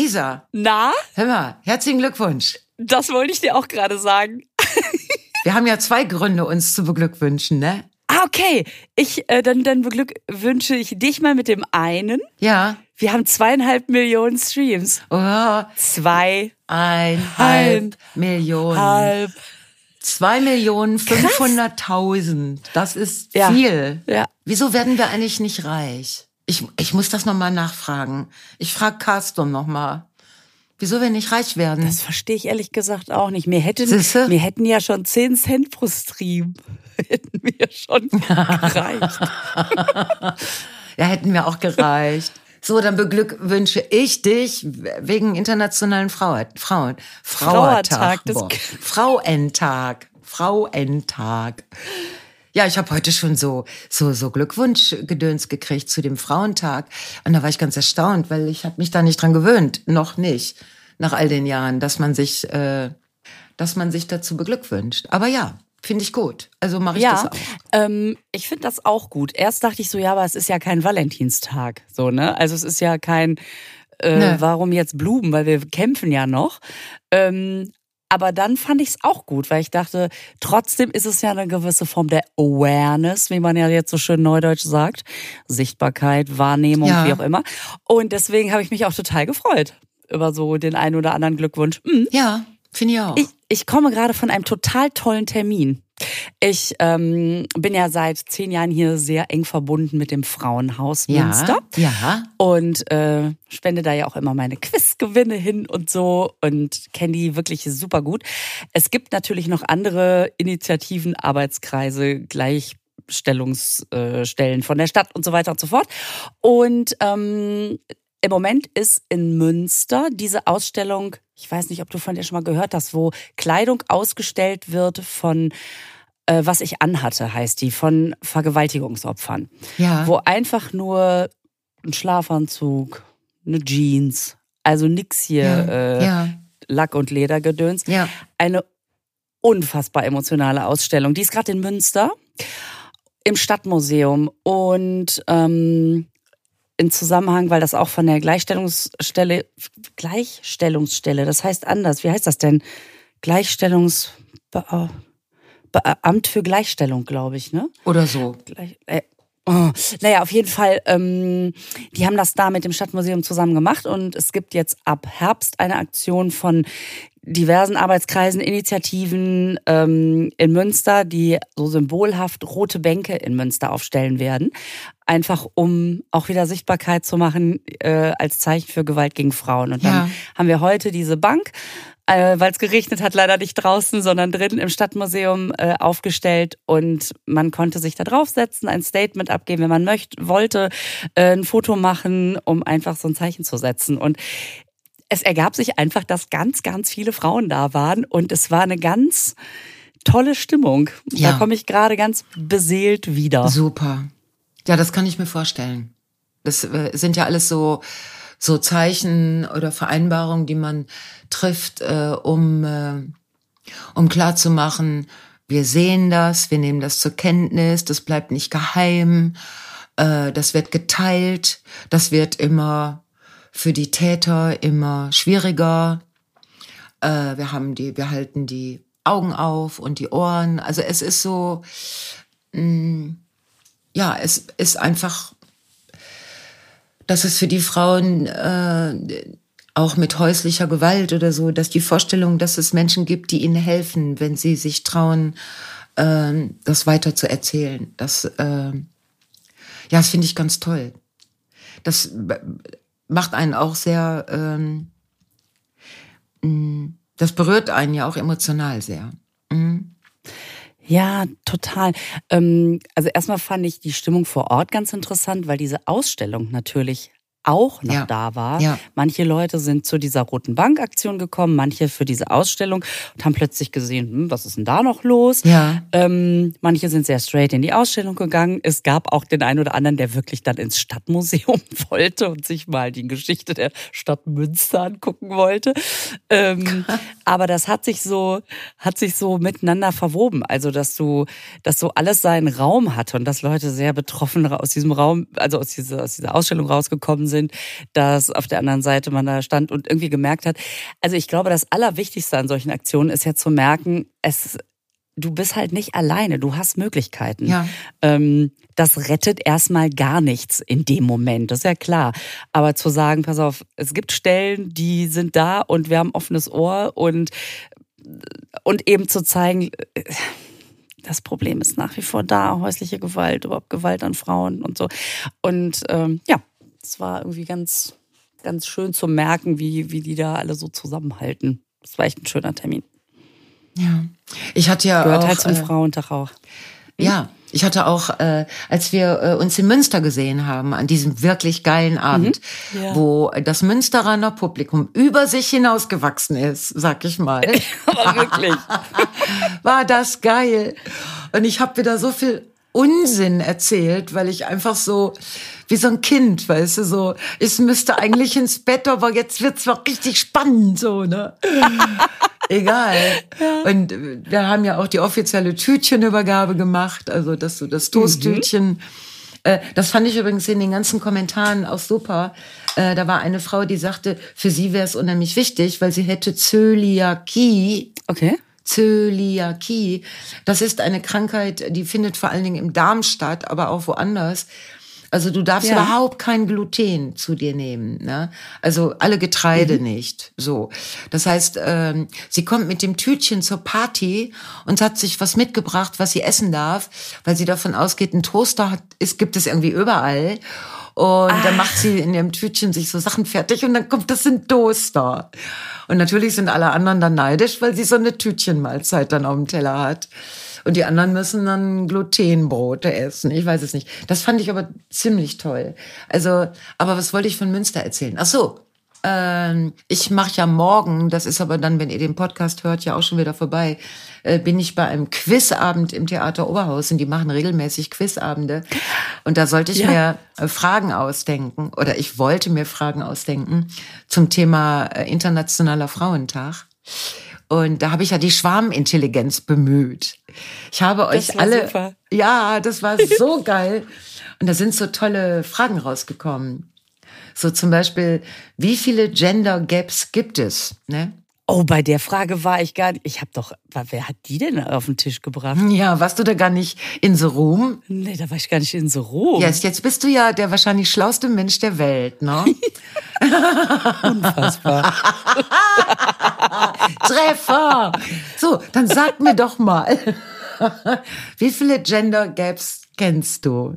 Lisa, Na, hör mal, herzlichen Glückwunsch. das wollte ich dir auch gerade sagen. Wir haben ja zwei Gründe, uns zu beglückwünschen, ne? Ah, okay. Ich, äh, dann, dann beglückwünsche ich dich mal mit dem einen. Ja. Wir haben zweieinhalb Millionen Streams. Oh, Zwei, eineinhalb Millionen. halb. Zwei Millionen fünfhunderttausend. Das ist Ja. viel. Ja. Wieso werden wir eigentlich nicht reich? Ich, ich muss das nochmal nachfragen. Ich frage Carston nochmal. Wieso wir nicht reich werden? Das verstehe ich ehrlich gesagt auch nicht. Mir hätten, mir hätten ja schon 10 Cent pro Stream. Hätten mir schon gereicht. Ja, hätten wir auch gereicht. So, dann beglückwünsche ich dich wegen internationalen Frau, Frauen, Frauentag, Frauentag. das- Boah. Frauentag. Frauentag. Ja, ich habe heute schon so so so Glückwunschgedöns gekriegt zu dem Frauentag und da war ich ganz erstaunt, weil ich habe mich da nicht dran gewöhnt, noch nicht nach all den Jahren, dass man sich äh, dass man sich dazu beglückwünscht. Aber ja, finde ich gut. Also mache ich das Ja, auch. ähm, ich finde das auch gut. Erst dachte ich so, ja, aber es ist ja kein Valentinstag, so ne? Also es ist ja kein, äh, Nee. warum jetzt Blumen, weil wir kämpfen ja noch. Ähm, aber dann fand ich es auch gut, weil ich dachte, trotzdem ist es ja eine gewisse Form der Awareness, wie man ja jetzt so schön neudeutsch sagt. Sichtbarkeit, Wahrnehmung, Ja. wie auch immer. Und deswegen habe ich mich auch total gefreut über so den einen oder anderen Glückwunsch. Mhm. Ja, finde ich auch. Ich, ich komme gerade von einem total tollen Termin. Ich ähm, bin ja seit zehn Jahren hier sehr eng verbunden mit dem Frauenhaus ja, Münster ja. und äh, spende da ja auch immer meine Quizgewinne hin und so und kenne die wirklich super gut. Es gibt natürlich noch andere Initiativen, Arbeitskreise, Gleichstellungsstellen von der Stadt und so weiter und so fort. Und ähm, im Moment ist in Münster diese Ausstellung, ich weiß nicht, ob du von der schon mal gehört hast, wo Kleidung ausgestellt wird von äh, was ich anhatte, heißt die, von Vergewaltigungsopfern Ja. wo einfach nur ein Schlafanzug, eine Jeans, also nix hier ja, äh, ja, Lack- und Ledergedöns. ja. Eine unfassbar emotionale Ausstellung. Die ist gerade in Münster im Stadtmuseum und ähm, in Zusammenhang, weil das auch von der Gleichstellungsstelle, Gleichstellungsstelle, das heißt anders. Wie heißt das denn? Gleichstellungs Be Beamt für Gleichstellung, glaube ich, ne? Oder so. Gleich, äh, oh. Naja, auf jeden Fall, ähm, die haben das da mit dem Stadtmuseum zusammen gemacht und es gibt jetzt ab Herbst eine Aktion von diversen Arbeitskreisen, Initiativen ähm, in Münster, die so symbolhaft rote Bänke in Münster aufstellen werden. Einfach um auch wieder Sichtbarkeit zu machen äh, als Zeichen für Gewalt gegen Frauen. Und dann Ja. haben wir heute diese Bank, äh, weil es geregnet hat, leider nicht draußen, sondern drinnen im Stadtmuseum äh, aufgestellt und man konnte sich da draufsetzen, ein Statement abgeben, wenn man möchte, wollte, äh, ein Foto machen, um einfach so ein Zeichen zu setzen. Und es ergab sich einfach, dass ganz, ganz viele Frauen da waren und es war eine ganz tolle Stimmung. Ja. Da komme ich gerade ganz beseelt wieder. Super. Ja, das kann ich mir vorstellen. Das äh, sind ja alles so so Zeichen oder Vereinbarungen, die man trifft, äh, um äh, um klar zu machen, wir sehen das, wir nehmen das zur Kenntnis, das bleibt nicht geheim, äh, das wird geteilt, das wird immer für die Täter immer schwieriger. Äh, wir haben die, wir halten die Augen auf und die Ohren. Also es ist so, mh, ja, es ist einfach, dass es für die Frauen äh, auch mit häuslicher Gewalt oder so, dass die Vorstellung, dass es Menschen gibt, die ihnen helfen, wenn sie sich trauen, äh, das weiter zu erzählen. Das, äh, ja, das finde ich ganz toll. Das macht einen auch sehr, ähm, mh, das berührt einen ja auch emotional sehr. Ja, total. Ähm, also erstmal fand ich die Stimmung vor Ort ganz interessant, weil diese Ausstellung natürlich auch noch Ja. da war. Ja. Manche Leute sind zu dieser Roten Bank-Aktion gekommen, manche für diese Ausstellung und haben plötzlich gesehen, hm, was ist denn da noch los? Ja. Ähm, manche sind sehr straight in die Ausstellung gegangen. Es gab auch den einen oder anderen, der wirklich dann ins Stadtmuseum wollte und sich mal die Geschichte der Stadt Münster angucken wollte. Ähm, aber das hat sich so, hat sich so miteinander verwoben. Also, dass du, dass so alles seinen Raum hatte und dass Leute sehr betroffen aus diesem Raum, also aus dieser, aus dieser Ausstellung rausgekommen sind sind, dass auf der anderen Seite man da stand und irgendwie gemerkt hat. Also ich glaube, das Allerwichtigste an solchen Aktionen ist ja zu merken, es du bist halt nicht alleine, du hast Möglichkeiten. Ja. Ähm, das rettet erstmal gar nichts in dem Moment, das ist ja klar. Aber zu sagen, pass auf, es gibt Stellen, die sind da und wir haben offenes Ohr und, und eben zu zeigen, das Problem ist nach wie vor da, häusliche Gewalt, überhaupt Gewalt an Frauen und so. Und ähm, ja, es war irgendwie ganz, ganz schön zu merken, wie, wie die da alle so zusammenhalten. Das war echt ein schöner Termin. Ja. Ich hatte ja Gehört auch, halt zum äh, Frauentag auch. Ja, ich hatte auch, äh, als wir äh, uns in Münster gesehen haben, an diesem wirklich geilen Abend, Mhm. Ja. wo das Münsteraner Publikum über sich hinausgewachsen ist, sag ich mal, Aber wirklich. war das geil. Und ich habe wieder so viel Unsinn erzählt, weil ich einfach so wie so ein Kind, weißt du, so, ich müsste eigentlich ins Bett, aber jetzt wird's mal richtig spannend, so, ne? Egal. Und äh, wir haben ja auch die offizielle Tütchenübergabe gemacht, also das so das Toasttütchen. Äh, Das fand ich übrigens in den ganzen Kommentaren auch super. Äh, Da war eine Frau, die sagte, für sie wäre es unheimlich wichtig, weil sie hätte Zöliakie. Okay. Zöliakie. Das ist eine Krankheit, die findet vor allen Dingen im Darm statt, aber auch woanders. Also du darfst Ja. überhaupt kein Gluten zu dir nehmen, ne? Also alle Getreide nicht. So, das heißt, ähm, sie kommt mit dem Tütchen zur Party und hat sich was mitgebracht, was sie essen darf, weil sie davon ausgeht, ein Toaster hat, ist, gibt es irgendwie überall. Und dann macht sie in ihrem Tütchen sich so Sachen fertig und dann kommt das in Toaster. Und natürlich sind alle anderen dann neidisch, weil sie so eine Tütchenmahlzeit dann auf dem Teller hat. Und die anderen müssen dann Glutenbrote essen. Ich weiß es nicht. Das fand ich aber ziemlich toll. Also, aber was wollte ich von Münster erzählen? Ach so. Ähm, ich mache ja morgen, das ist aber dann, wenn ihr den Podcast hört, ja auch schon wieder vorbei, äh, bin ich bei einem Quizabend im Theater Oberhausen. Die machen regelmäßig Quizabende. Und da sollte ich Ja. mir äh, Fragen ausdenken oder ich wollte mir Fragen ausdenken zum Thema äh, Internationaler Frauentag. Und da habe ich ja die Schwarmintelligenz bemüht. Ich habe euch war alle. super. Ja, das war so geil. Und da sind so tolle Fragen rausgekommen. So zum Beispiel, wie viele Gender Gaps gibt es? Ne? Oh, bei der Frage war ich gar nicht. Ich habe doch, wer hat die denn auf den Tisch gebracht? Ja, warst du da gar nicht in the room? Nee, da war ich gar nicht in so Rom. Yes, jetzt bist du ja der wahrscheinlich schlauste Mensch der Welt, ne? Unfassbar. Treffer! So, dann sag mir doch mal, wie viele Gender Gaps kennst du?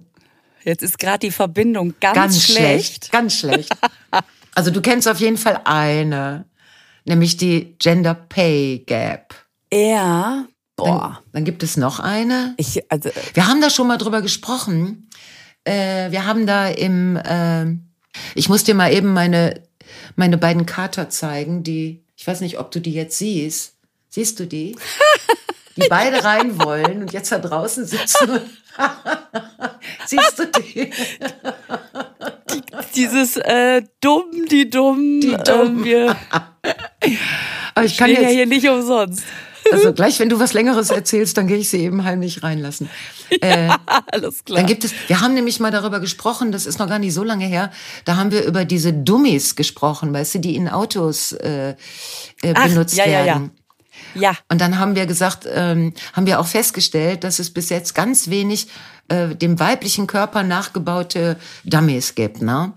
Jetzt ist gerade die Verbindung ganz, Ganz schlecht. schlecht. Ganz schlecht. Also du kennst auf jeden Fall eine, nämlich die Gender Pay Gap. Ja. Boah. Dann, dann gibt es noch eine. Ich, also, Wir haben da schon mal drüber gesprochen. Äh, wir haben da im, äh, ich muss dir mal eben meine, meine beiden Kater zeigen, die, ich weiß nicht, ob du die jetzt siehst. Siehst du die? Die beide rein wollen und jetzt da draußen sitzen. Siehst du die? dieses äh, dumm, die dumm, Die dumm. Äh, wir Aber ich kann stehen ja jetzt, hier nicht umsonst. also gleich, wenn du was Längeres erzählst, dann gehe ich sie eben heimlich reinlassen. Äh, Alles klar. Dann gibt es, wir haben nämlich mal darüber gesprochen, das ist noch gar nicht so lange her, da haben wir über diese Dummies gesprochen, weißt du, die in Autos äh, äh, Ach, benutzt ja, ja, ja. Ja. Und dann haben wir gesagt, ähm, haben wir auch festgestellt, dass es bis jetzt ganz wenig äh, dem weiblichen Körper nachgebaute Dummies gibt, ne?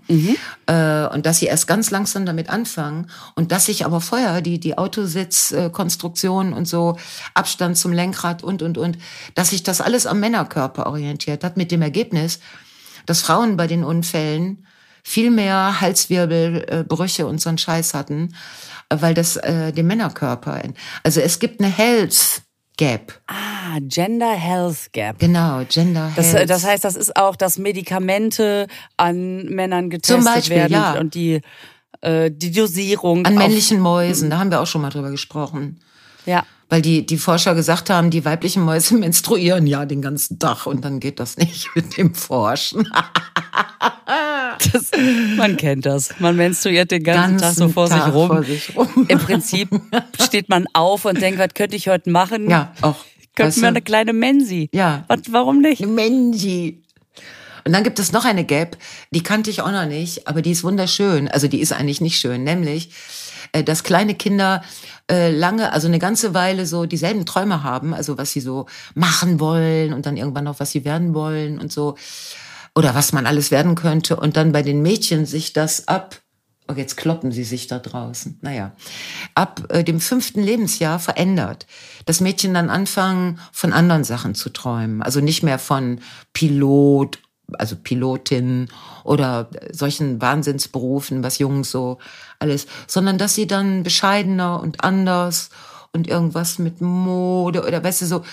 Äh, und dass sie erst ganz langsam damit anfangen und dass sich aber vorher die die Autositzkonstruktion und so Abstand zum Lenkrad und und und, dass sich das alles am Männerkörper orientiert hat mit dem Ergebnis, dass Frauen bei den Unfällen viel mehr Halswirbelbrüche und so einen Scheiß hatten, äh, weil das äh, dem Männerkörper. Also es gibt eine Health Gap. Ah, Gender Health Gap. Genau, Gender Das, Health. das heißt, das ist auch, dass Medikamente an Männern getestet Zum Beispiel, werden ja. und die, äh, die Dosierung. An männlichen Mäusen, da haben wir auch schon mal drüber gesprochen. Ja. Weil die, die Forscher gesagt haben, die weiblichen Mäuse menstruieren ja den ganzen Tag und dann geht das nicht mit dem Forschen. Das, man kennt das. Man menstruiert den ganzen, Tag so Ganzen vor Tag sich rum. vor sich rum. Im Prinzip steht man auf und denkt, was könnte ich heute machen? Ja, auch. Könnten weißt wir eine kleine Mensi. Ja. Was, warum nicht? Menji. Und dann gibt es noch eine Gap, die kannte ich auch noch nicht, aber die ist wunderschön. Also die ist eigentlich nicht schön, nämlich, äh, dass kleine Kinder äh, lange, also eine ganze Weile so dieselben Träume haben, also was sie so machen wollen und dann irgendwann noch, was sie werden wollen und so. Oder was man alles werden könnte. Und dann bei den Mädchen sich das ab Oh, jetzt kloppen sie sich da draußen. Naja, ab äh, dem fünften Lebensjahr verändert. Das Mädchen dann anfangen, von anderen Sachen zu träumen. Also nicht mehr von Pilot, also Pilotin oder solchen Wahnsinnsberufen, was Jungs so alles, sondern dass sie dann bescheidener und anders und irgendwas mit Mode oder weißt du so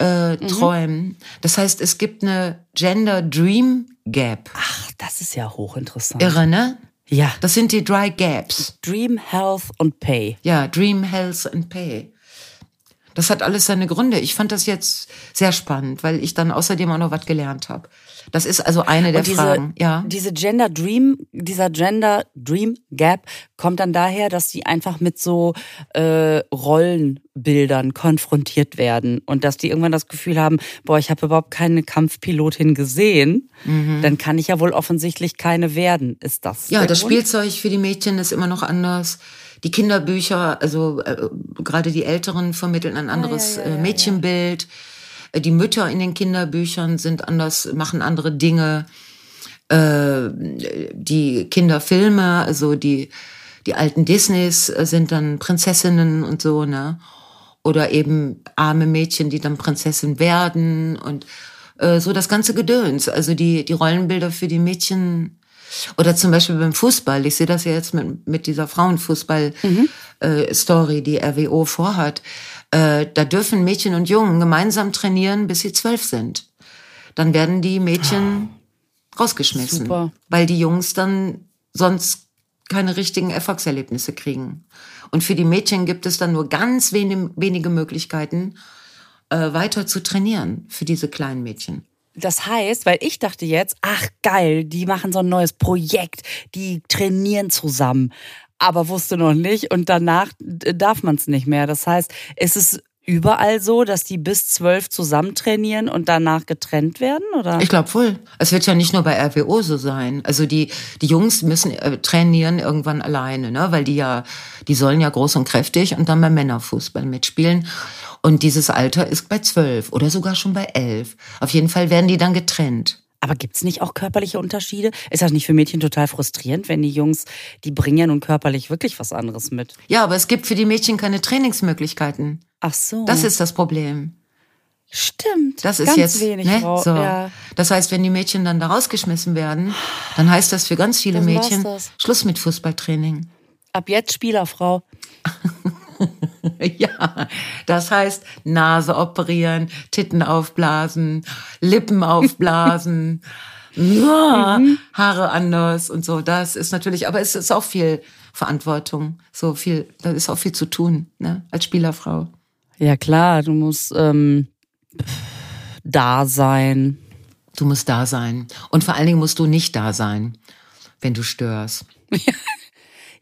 äh, mhm. träumen. Das heißt, es gibt eine Gender Dream Gap. Ach, das ist ja hochinteressant. Irre, ne? Ja. Das sind die Dry Gaps. Dream, Health und Pay. Ja, Dream, Health and Pay. Das hat alles seine Gründe. Ich fand das jetzt sehr spannend, weil ich dann außerdem auch noch was gelernt habe. Das ist also eine der diese, Fragen. Ja. Diese Gender Dream, dieser Gender Dream Gap kommt dann daher, dass die einfach mit so äh, Rollenbildern konfrontiert werden und dass die irgendwann das Gefühl haben, boah, ich habe überhaupt keine Kampfpilotin gesehen, mhm. dann kann ich ja wohl offensichtlich keine werden. Ist das? Ja, das Grund? Spielzeug für die Mädchen ist immer noch anders. Die Kinderbücher, also äh, gerade die Älteren vermitteln ein anderes ah, ja, ja, ja, Mädchenbild. Äh, die Mütter in den Kinderbüchern sind anders, machen andere Dinge. Äh, die Kinderfilme, also die, die alten Disneys äh, sind dann Prinzessinnen und so, ne? Oder eben arme Mädchen, die dann Prinzessin werden und äh, so das ganze Gedöns. Also die, die Rollenbilder für die Mädchen oder zum Beispiel beim Fußball. Ich sehe das ja jetzt mit, mit dieser Frauenfußball-Story, mhm. äh, die RWO vorhat. Äh, da dürfen Mädchen und Jungen gemeinsam trainieren, bis sie zwölf sind. Dann werden die Mädchen oh, rausgeschmissen, super. weil die Jungs dann sonst keine richtigen Erfolgserlebnisse kriegen. Und für die Mädchen gibt es dann nur ganz wenig, wenige Möglichkeiten, äh, weiter zu trainieren für diese kleinen Mädchen. Das heißt, weil ich dachte jetzt, ach geil, die machen so ein neues Projekt, die trainieren zusammen aber wusste noch nicht und danach darf man es nicht mehr. Das heißt, es ist überall so, dass die bis zwölf zusammen trainieren und danach getrennt werden, oder? Ich glaube wohl. Es wird ja nicht nur bei RWO so sein. Also die die Jungs müssen äh, trainieren irgendwann alleine, ne, weil die ja die sollen ja groß und kräftig und dann beim Männerfußball mitspielen. Und dieses Alter ist bei zwölf oder sogar schon bei elf. Auf jeden Fall werden die dann getrennt. Aber gibt's nicht auch körperliche Unterschiede? Ist das nicht für Mädchen total frustrierend, wenn die Jungs, die bringen ja nun körperlich wirklich was anderes mit? Ja, aber es gibt für die Mädchen keine Trainingsmöglichkeiten. Ach so. Das ist das Problem. Stimmt. Das ist ganz jetzt wenig, ne? Frau. So. Ja. Das heißt, wenn die Mädchen dann da rausgeschmissen werden, dann heißt das für ganz viele das Mädchen Schluss mit Fußballtraining. Ab jetzt Spielerfrau. ja, das heißt Nase operieren, Titten aufblasen, Lippen aufblasen, mhm. Haare anders und so. Das ist natürlich, aber es ist auch viel Verantwortung, so viel, da ist auch viel zu tun, ne, als Spielerfrau. Ja klar, du musst ähm, da sein. Du musst da sein. Und vor allen Dingen musst du nicht da sein, wenn du störst.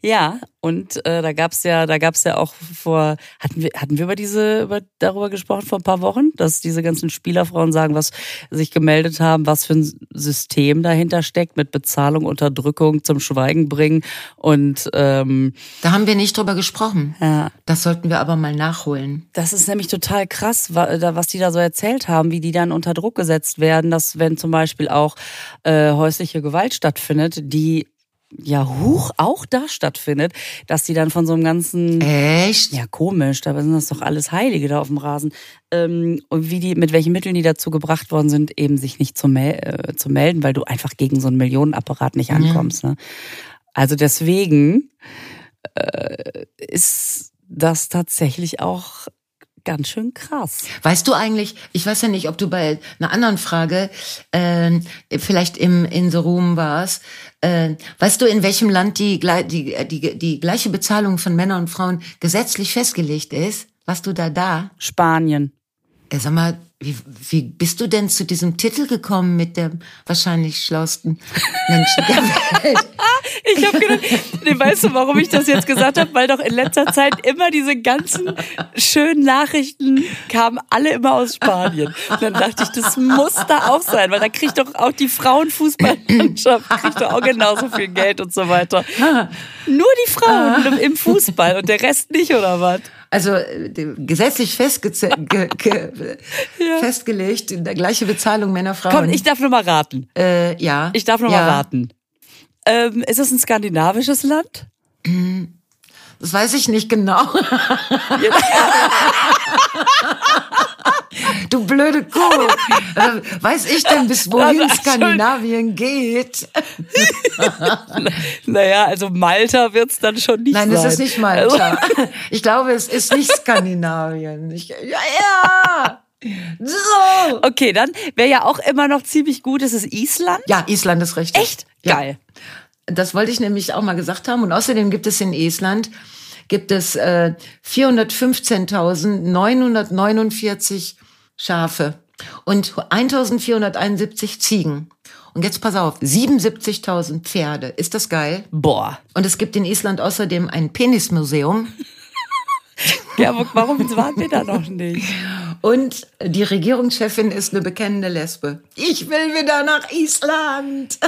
Ja, und äh, da gab's ja, da gab's ja auch vor, hatten wir, hatten wir über diese, über, darüber gesprochen vor ein paar Wochen, dass diese ganzen Spielerfrauen sagen, was sich gemeldet haben, was für ein System dahinter steckt mit Bezahlung, Unterdrückung, zum Schweigen bringen und ähm, da haben wir nicht drüber gesprochen. Ja. Das sollten wir aber mal nachholen. Das ist nämlich total krass, was die da so erzählt haben, wie die dann unter Druck gesetzt werden, dass wenn zum Beispiel auch äh, häusliche Gewalt stattfindet, die ja hoch auch da stattfindet, dass die dann von so einem ganzen echt ja komisch, da sind das doch alles Heilige da auf dem Rasen ähm, und wie die mit welchen Mitteln die dazu gebracht worden sind, eben sich nicht zu, mel äh, zu melden, weil du einfach gegen so einen Millionenapparat nicht ankommst. Ja. Ne? Also deswegen äh, ist das tatsächlich auch ganz schön krass. Weißt du eigentlich, ich weiß ja nicht, ob du bei einer anderen Frage äh, vielleicht im in the Room warst. Äh, weißt du, in welchem Land die, die, die, die gleiche Bezahlung von Männern und Frauen gesetzlich festgelegt ist? Warst du da da? Spanien. Äh, sag mal, Wie, wie bist du denn zu diesem Titel gekommen mit dem wahrscheinlich schlausten Menschen der Welt? Ich habe gedacht, nee, weißt du, warum ich das jetzt gesagt habe? Weil doch in letzter Zeit immer diese ganzen schönen Nachrichten kamen alle immer aus Spanien. Und dann dachte ich, das muss da auch sein, weil da kriegt doch auch die Frauenfußballmannschaft kriegt doch auch genauso viel Geld und so weiter. Nur die Frauen im Fußball und der Rest nicht, oder was? Also äh, gesetzlich festge ge ge ja. festgelegt, in der gleiche Bezahlung Männer, Frauen. Komm, ich darf nur mal raten. Äh, ja. Ich darf nur ja. mal raten. Ähm, ist es ein skandinavisches Land? Das weiß ich nicht genau. du blöde Kuh. Äh, weiß ich denn, bis wohin Also, Skandinavien geht? Naja, also Malta wird's dann schon nicht Nein, sein. es ist nicht Malta. Ich glaube, es ist nicht Skandinavien. Ich, ja, ja. So. Okay, dann wäre ja auch immer noch ziemlich gut, es ist Island. Ja, Island ist richtig. Echt? Ja. Geil. Das wollte ich nämlich auch mal gesagt haben. Und außerdem gibt es in Island gibt es äh, 415.949 Schafe und 1.471 Ziegen. Und jetzt pass auf, 77.000 Pferde. Ist das geil? Boah. Und es gibt in Island außerdem ein Penismuseum. Ja, aber warum waren wir da noch nicht? Und die Regierungschefin ist eine bekennende Lesbe. Ich will wieder nach Island.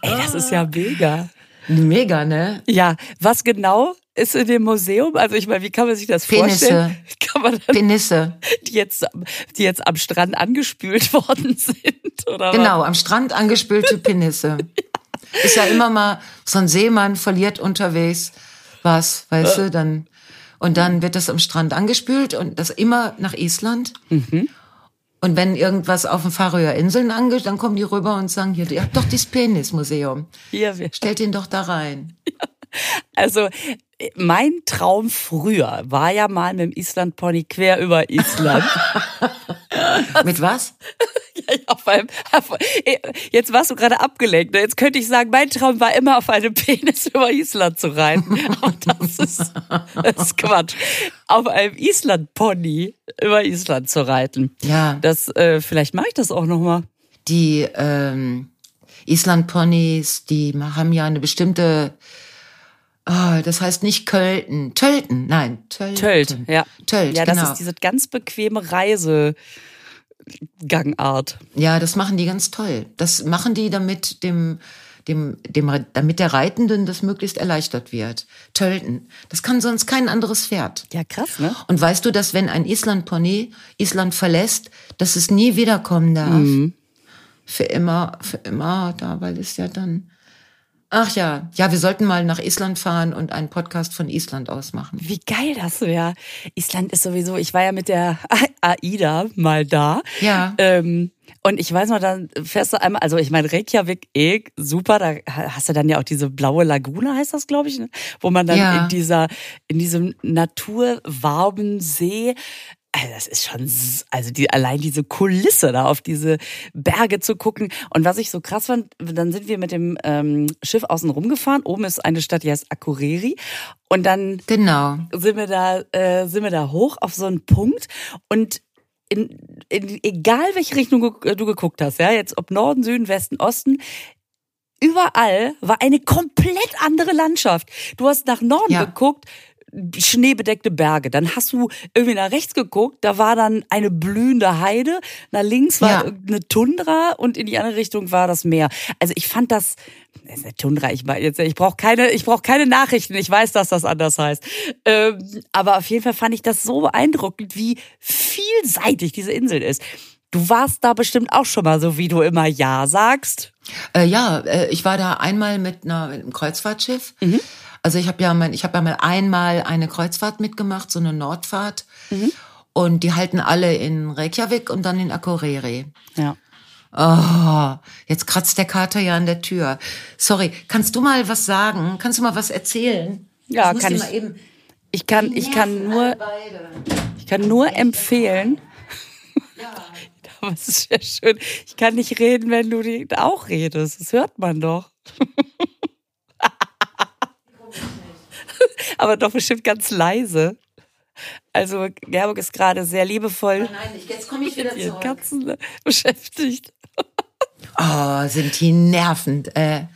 Ey, das ist ja mega. Mega, ne? Ja, was genau ist in dem Museum? Also ich meine, wie kann man sich das Penisse. vorstellen? Kann man dann, Penisse. die jetzt, die jetzt am Strand angespült worden sind? Oder Genau, am Strand angespülte Penisse. Ist ja immer mal so ein Seemann verliert unterwegs was, weißt du, dann und dann wird das am Strand angespült und das immer nach Island. Und wenn irgendwas auf den Färöer Inseln angeht, dann kommen die rüber und sagen hier, ihr habt doch das Penismuseum. was? Stellt ihn doch da rein. Also mein Traum früher war ja mal mit dem Island Pony quer über Island. Mit was? Ja, auf einem, auf, jetzt warst du gerade abgelenkt. ne? Jetzt könnte ich sagen, mein Traum war immer auf einem Penis über Island zu reiten. Aber das ist, das ist Quatsch. Auf einem Island-Pony über Island zu reiten. Ja. Das, äh, vielleicht mache ich das auch nochmal. Die ähm, Island-Ponys, die haben ja eine bestimmte, oh, das heißt nicht Költen, Tölten, nein, Tölten. Tölt, ja. Tölt, ja, das genau. ist diese ganz bequeme Reisegangart. Ja, das machen die ganz toll. Das machen die, damit dem, dem, dem, damit der Reitenden das möglichst erleichtert wird. Tölten. Das kann sonst kein anderes Pferd. Ja, krass, ne? Und weißt du, dass wenn ein Island-Pony Island verlässt, dass es nie wiederkommen darf? Mhm. Für immer, für immer da, weil es ja dann. Ach ja, ja, wir sollten mal nach Island fahren und einen Podcast von Island aus machen. Wie geil das wäre. Island ist sowieso, ich war ja mit der AIDA mal da. Ja. Ähm, und ich weiß noch, dann fährst du einmal, also ich meine, Reykjavik, eh, super, da hast du dann ja auch diese blaue Lagune, heißt das, glaube ich, ne? wo man dann Ja. in dieser, in diesem naturwarmen See also das ist schon, s- also die, allein diese Kulisse da auf diese Berge zu gucken. Und was ich so krass fand, dann sind wir mit dem ähm, Schiff außen rumgefahren. Oben ist eine Stadt, die heißt Akureyri. Und dann Genau. sind wir da, äh, sind wir da hoch auf so einen Punkt und in, in, egal welche Richtung du, du geguckt hast, ja, jetzt ob Norden, Süden, Westen, Osten, überall war eine komplett andere Landschaft. Du hast nach Norden Ja. geguckt, schneebedeckte Berge. Dann hast du irgendwie nach rechts geguckt, da war dann eine blühende Heide. Nach links war Ja. eine Tundra und in die andere Richtung war das Meer. Also ich fand das, das ist eine Tundra, ich meine jetzt, ich brauche keine, ich brauche keine Nachrichten. Ich weiß, dass das anders heißt. Ähm, aber auf jeden Fall fand ich das so beeindruckend, wie vielseitig diese Insel ist. Du warst da bestimmt auch schon mal so, wie du immer Ja sagst. Äh, ja, äh, ich war da einmal mit, einer, mit einem Kreuzfahrtschiff. Also ich habe ja mein, ich habe ja mal einmal eine Kreuzfahrt mitgemacht, so eine Nordfahrt. Und die halten alle in Reykjavik und dann in Akureyri. Ja. Oh, jetzt kratzt der Kater ja an der Tür. Sorry, kannst du mal was sagen? Kannst du mal was erzählen? Ja, muss kann ich. Mal eben Ich kann, ich kann nur, ich kann nur empfehlen. Aber es ist ja schön. Ich kann nicht reden, wenn du auch redest. Das hört man doch. Aber doch bestimmt ganz leise. Also Gerburg ist gerade sehr liebevoll Oh nein, jetzt komme ich wieder zurück. Katzen beschäftigt. Oh, sind die nervend. Äh.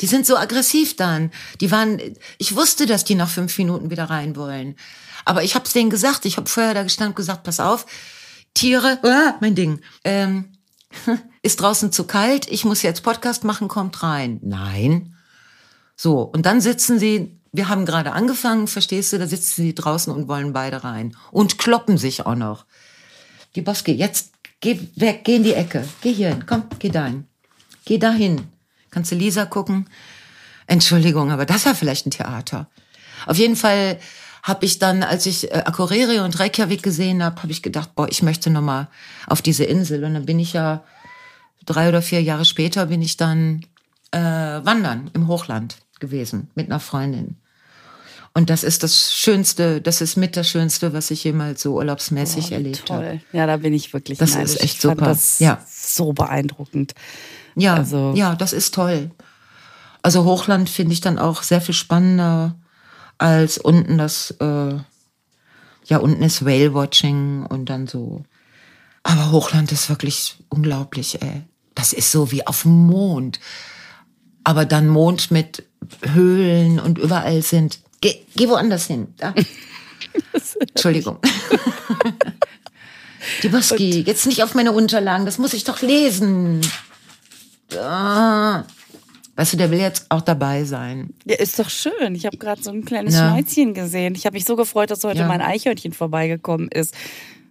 Die sind so aggressiv dann. Die waren, ich wusste, dass die nach fünf Minuten wieder rein wollen. Aber ich hab's denen gesagt. Ich habe vorher da gestanden und gesagt, pass auf, Tiere, ah, mein Ding, ähm, ist draußen zu kalt, ich muss jetzt Podcast machen, kommt rein. Nein. So, und dann sitzen sie, wir haben gerade angefangen, verstehst du, da sitzen sie draußen und wollen beide rein. Und kloppen sich auch noch. Die Boske, jetzt geh weg, geh in die Ecke. Geh hier hin, komm, geh dahin. Geh dahin. Kannst du Lisa gucken? Entschuldigung, aber das war vielleicht ein Theater. Auf jeden Fall habe ich dann, als ich äh, Akureyri und Reykjavik gesehen habe, habe ich gedacht, boah, ich möchte noch mal auf diese Insel. Und dann bin ich ja drei oder vier Jahre später bin ich dann äh, wandern im Hochland gewesen mit einer Freundin. Und das ist das Schönste, das ist mit das Schönste, was ich jemals so urlaubsmäßig Oh, erlebt habe. Toll. Ja, da bin ich wirklich Das neidisch. ist echt ich super. Das Ja. so beeindruckend. Ja, Also- ja, das ist toll. Also Hochland finde ich dann auch sehr viel spannender als unten das, äh, ja, unten ist Whale-Watching und dann so. Aber Hochland ist wirklich unglaublich, ey. Das ist so wie auf dem Mond. Aber dann Mond mit Höhlen und überall sind. Geh, geh woanders hin. Da. Entschuldigung. Die Boski, jetzt nicht auf meine Unterlagen, das muss ich doch lesen. Ah. Weißt du, der will jetzt auch dabei sein. Ja, ist doch schön. Ich habe gerade so ein kleines Ja. Schneizchen gesehen. Ich habe mich so gefreut, dass heute Ja. mein Eichhörnchen vorbeigekommen ist.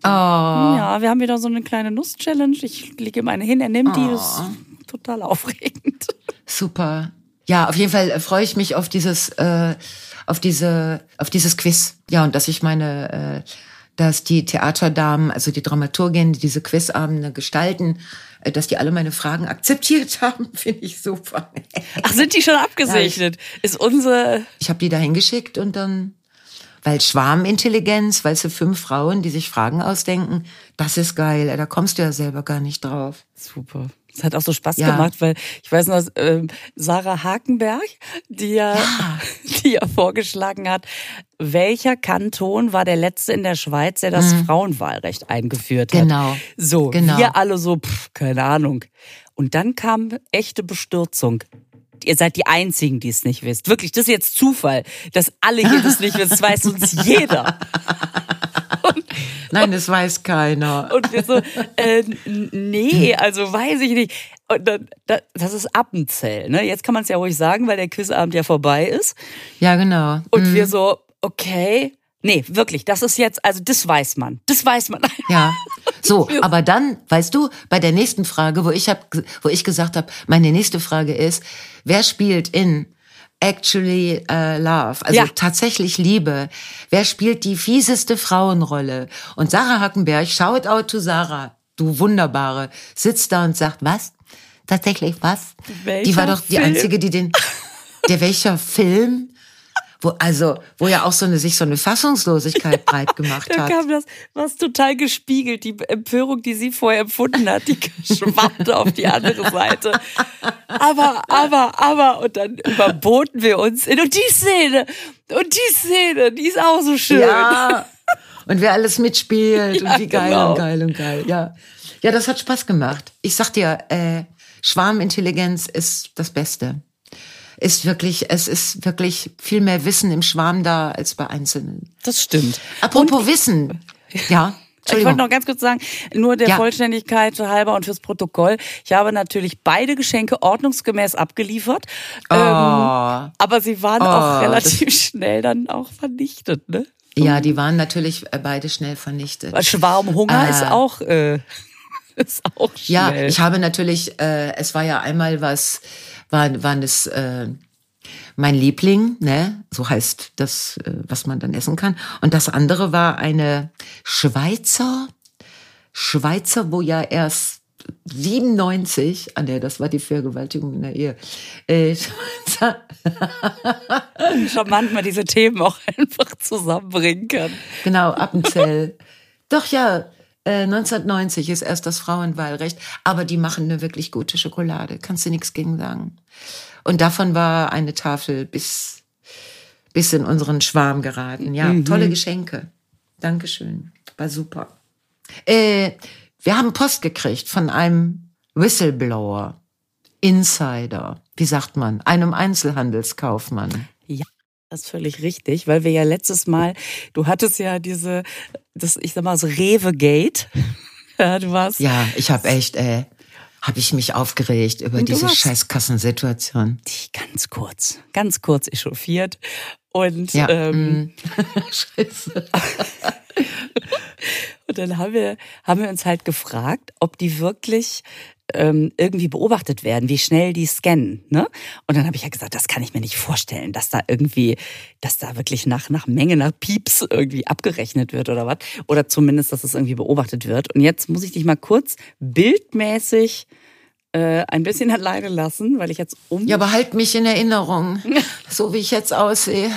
Oh. Ja, wir haben wieder so eine kleine Nuss-Challenge. Ich lege ihm eine hin, er nimmt die. Das ist total aufregend. Super. Ja, auf jeden Fall äh, freue ich mich auf dieses, äh, auf diese, auf dieses Quiz. Ja, und dass ich meine, äh, dass die Theaterdamen, also die Dramaturgien, die diese Quizabende gestalten, äh, dass die alle meine Fragen akzeptiert haben, finde ich super. Ach, sind die schon abgesegnet? Ist unsere. Ich habe die da hingeschickt und dann, weil Schwarmintelligenz, weißt du, fünf Frauen, die sich Fragen ausdenken, das ist geil. Da kommst du ja selber gar nicht drauf. Super. Es hat auch so Spaß Ja. gemacht, weil ich weiß noch, ähm, Sarah Hakenberg, die ja, die ja vorgeschlagen hat, welcher Kanton war der letzte in der Schweiz, der das Frauenwahlrecht eingeführt hat. Mhm. Genau. So, Genau. wir alle so, pff, keine Ahnung. Und dann kam echte Bestürzung. Ihr seid die Einzigen, die es nicht wisst. Wirklich, das ist jetzt Zufall, dass alle hier das nicht wissen. Das weiß uns jeder. Nein, das weiß keiner. Und wir so, äh, nee, also weiß ich nicht. Und dann, da- das ist Appenzell, ne? Jetzt kann man es ja ruhig sagen, weil der Quizabend ja vorbei ist. Ja, genau. Und wir so, okay. Nee, wirklich, das ist jetzt, also das weiß man. Das weiß man. Ja. So, aber dann, weißt du, bei der nächsten Frage, wo ich hab, wo ich gesagt habe, meine nächste Frage ist, wer spielt in Actually äh, Love, also Ja. tatsächlich Liebe, wer spielt die fieseste Frauenrolle? Und Sarah Hackenberg, shout out to Sarah, du Wunderbare, sitzt da und sagt, was? Tatsächlich was? Welcher die war doch die Film? einzige, die den, der welcher Film? Wo, also, wo ja auch so eine, sich so eine Fassungslosigkeit breit gemacht Da hat. kam das, was total gespiegelt. Die Empörung, die sie vorher empfunden hat, die schwappte auf die andere Seite. Aber, aber, aber, und dann überboten wir uns in, und die Szene, und die Szene, die ist auch so schön. Ja. Und wer alles mitspielt Ja, und wie geil genau. und geil und geil. Ja. Ja, das hat Spaß gemacht. Ich sag dir, äh, Schwarmintelligenz ist das Beste. Ist wirklich, es ist wirklich viel mehr Wissen im Schwarm da als bei Einzelnen. Das stimmt. Apropos Wissen. Ja. Ich wollte noch ganz kurz sagen, nur der Ja. Vollständigkeit halber und fürs Protokoll. Ich habe natürlich beide Geschenke ordnungsgemäß abgeliefert. Oh. Ähm, aber sie waren auch Oh, relativ schnell dann auch vernichtet, ne? Ja, die waren natürlich äh, beide schnell vernichtet. Schwarmhunger Äh. ist auch, äh, ist auch schnell. Ja, ich habe natürlich, äh, es war ja einmal was, war, waren es äh, mein Liebling, ne? So heißt das, äh, was man dann essen kann. Und das andere war eine Schweizer, Schweizer, wo ja erst 97, ah ne, das war die Vergewaltigung in der Ehe. Äh, Schweizer, charmant, man diese Themen auch einfach zusammenbringen kann. genau, Appenzell. Doch ja, äh, 1990 ist erst das Frauenwahlrecht, aber die machen eine wirklich gute Schokolade, kannst du nichts gegen sagen. Und davon war eine Tafel bis bis in unseren Schwarm geraten. Ja, tolle Geschenke. Dankeschön. War super. Äh, wir haben Post gekriegt von einem Whistleblower, Insider, wie sagt man, einem Einzelhandelskaufmann. Ja, das ist völlig richtig, weil wir ja letztes Mal, du hattest ja diese, das, ich sag mal, so Rewe-Gate. Ja, du warst. Ja, ich habe echt, äh, habe ich mich aufgeregt über diese hast- scheiß Kassensituation. dich ganz kurz, ganz kurz echauffiert. Und, Ja, ähm, mm. Scheiße. und dann haben wir, haben wir uns halt gefragt, ob die wirklich ähm, irgendwie beobachtet werden, wie schnell die scannen. Ne? Und dann habe ich ja gesagt, das kann ich mir nicht vorstellen, dass da irgendwie, dass da wirklich nach, nach Menge, nach Pieps irgendwie abgerechnet wird oder was. Oder zumindest, dass es irgendwie beobachtet wird. Und jetzt muss ich dich mal kurz bildmäßig äh, ein bisschen alleine lassen, weil ich jetzt um. Ja, aber halt mich in Erinnerung, so wie ich jetzt aussehe.